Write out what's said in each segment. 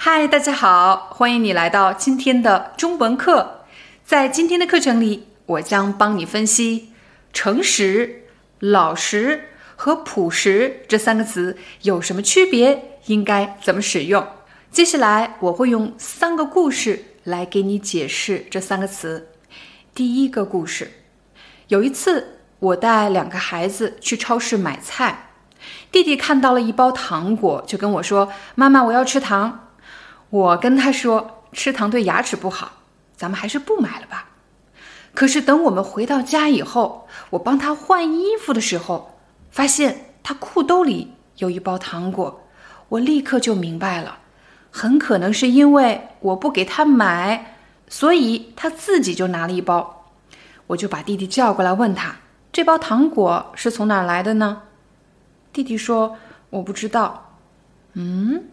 嗨，大家好，欢迎你来到今天的中文课。在今天的课程里，我将帮你分析“诚实”“老实”和“朴实”这三个词有什么区别，应该怎么使用。接下来，我会用三个故事来给你解释这三个词。第一个故事，有一次，我带两个孩子去超市买菜，弟弟看到了一包糖果，就跟我说：“妈妈，我要吃糖。”我跟他说：“吃糖对牙齿不好，咱们还是不买了吧。”可是等我们回到家以后，我帮他换衣服的时候，发现他裤兜里有一包糖果，我立刻就明白了，很可能是因为我不给他买，所以他自己就拿了一包。我就把弟弟叫过来，问他：“这包糖果是从哪儿来的呢？”弟弟说：“我不知道。”嗯。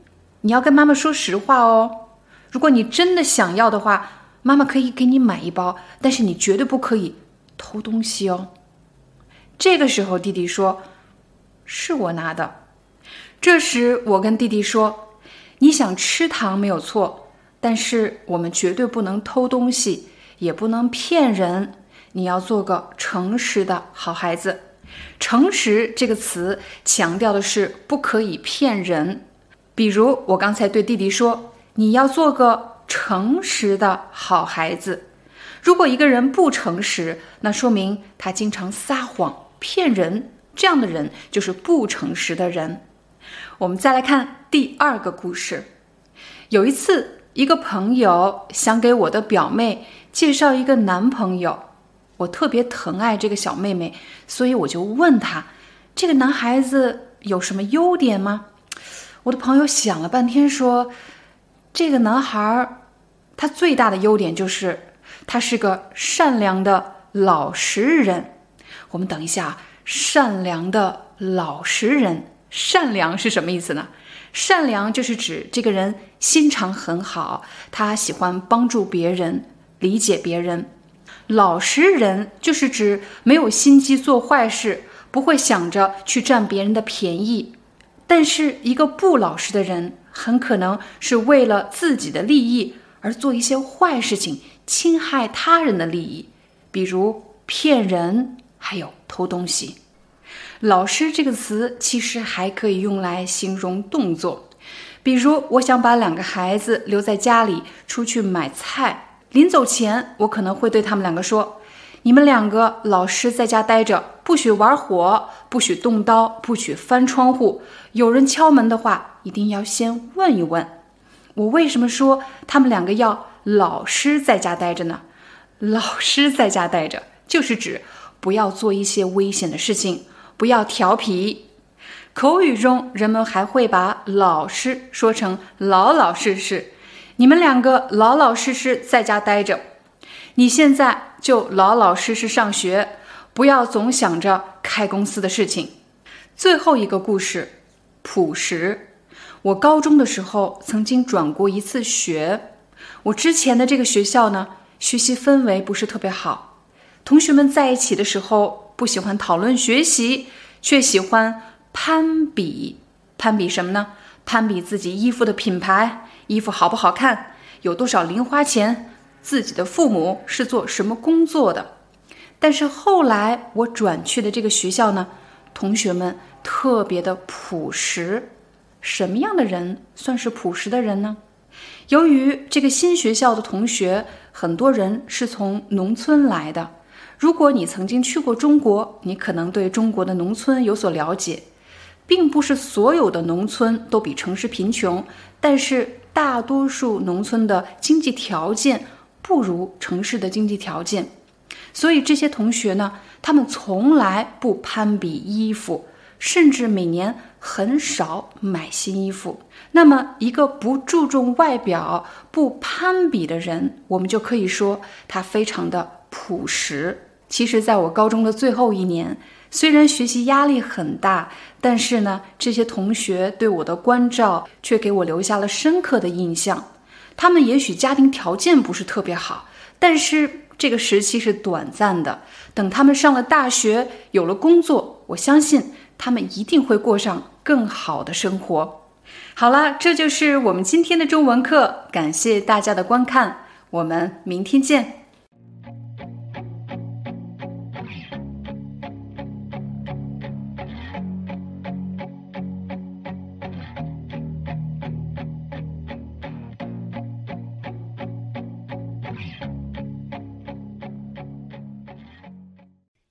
你要跟妈妈说实话哦。如果你真的想要的话，妈妈可以给你买一包，但是你绝对不可以偷东西哦。这个时候，弟弟说：“是我拿的。”这时，我跟弟弟说：“你想吃糖没有错，但是我们绝对不能偷东西，也不能骗人。你要做个诚实的好孩子。诚实这个词强调的是不可以骗人。”比如我刚才对弟弟说：“你要做个诚实的好孩子。如果一个人不诚实，那说明他经常撒谎骗人，这样的人就是不诚实的人。”我们再来看第二个故事。有一次，一个朋友想给我的表妹介绍一个男朋友，我特别疼爱这个小妹妹，所以我就问她：“这个男孩子有什么优点吗？”我的朋友想了半天，说：“这个男孩儿，他最大的优点就是他是个善良的老实人。”我们等一下，善良的老实人，善良是什么意思呢？善良就是指这个人心肠很好，他喜欢帮助别人，理解别人。老实人就是指没有心机做坏事，不会想着去占别人的便宜。但是，一个不老实的人，很可能是为了自己的利益而做一些坏事情，侵害他人的利益，比如骗人，还有偷东西。老实这个词其实还可以用来形容动作，比如我想把两个孩子留在家里出去买菜，临走前，我可能会对他们两个说。你们两个老实在家待着，不许玩火，不许动刀，不许翻窗户。有人敲门的话，一定要先问一问。我为什么说他们两个要老实在家待着呢？老实在家待着，就是指不要做一些危险的事情，不要调皮。口语中，人们还会把老实说成老老实实。你们两个老老实实在家待着。你现在就老老实实上学，不要总想着开公司的事情。最后一个故事，朴实。我高中的时候曾经转过一次学，我之前的这个学校呢，学习氛围不是特别好，同学们在一起的时候不喜欢讨论学习，却喜欢攀比。攀比什么呢？攀比自己衣服的品牌，衣服好不好看，有多少零花钱。自己的父母是做什么工作的？但是后来我转去的这个学校呢，同学们特别的朴实。什么样的人算是朴实的人呢？由于这个新学校的同学很多人是从农村来的，如果你曾经去过中国，你可能对中国的农村有所了解，并不是所有的农村都比城市贫穷，但是大多数农村的经济条件。不如城市的经济条件，所以这些同学呢，他们从来不攀比衣服，甚至每年很少买新衣服。那么，一个不注重外表、不攀比的人，我们就可以说他非常的朴实。其实，在我高中的最后一年，虽然学习压力很大，但是呢，这些同学对我的关照却给我留下了深刻的印象。他们也许家庭条件不是特别好，但是这个时期是短暂的。等他们上了大学，有了工作，我相信他们一定会过上更好的生活。好了，这就是我们今天的中文课，感谢大家的观看，我们明天见。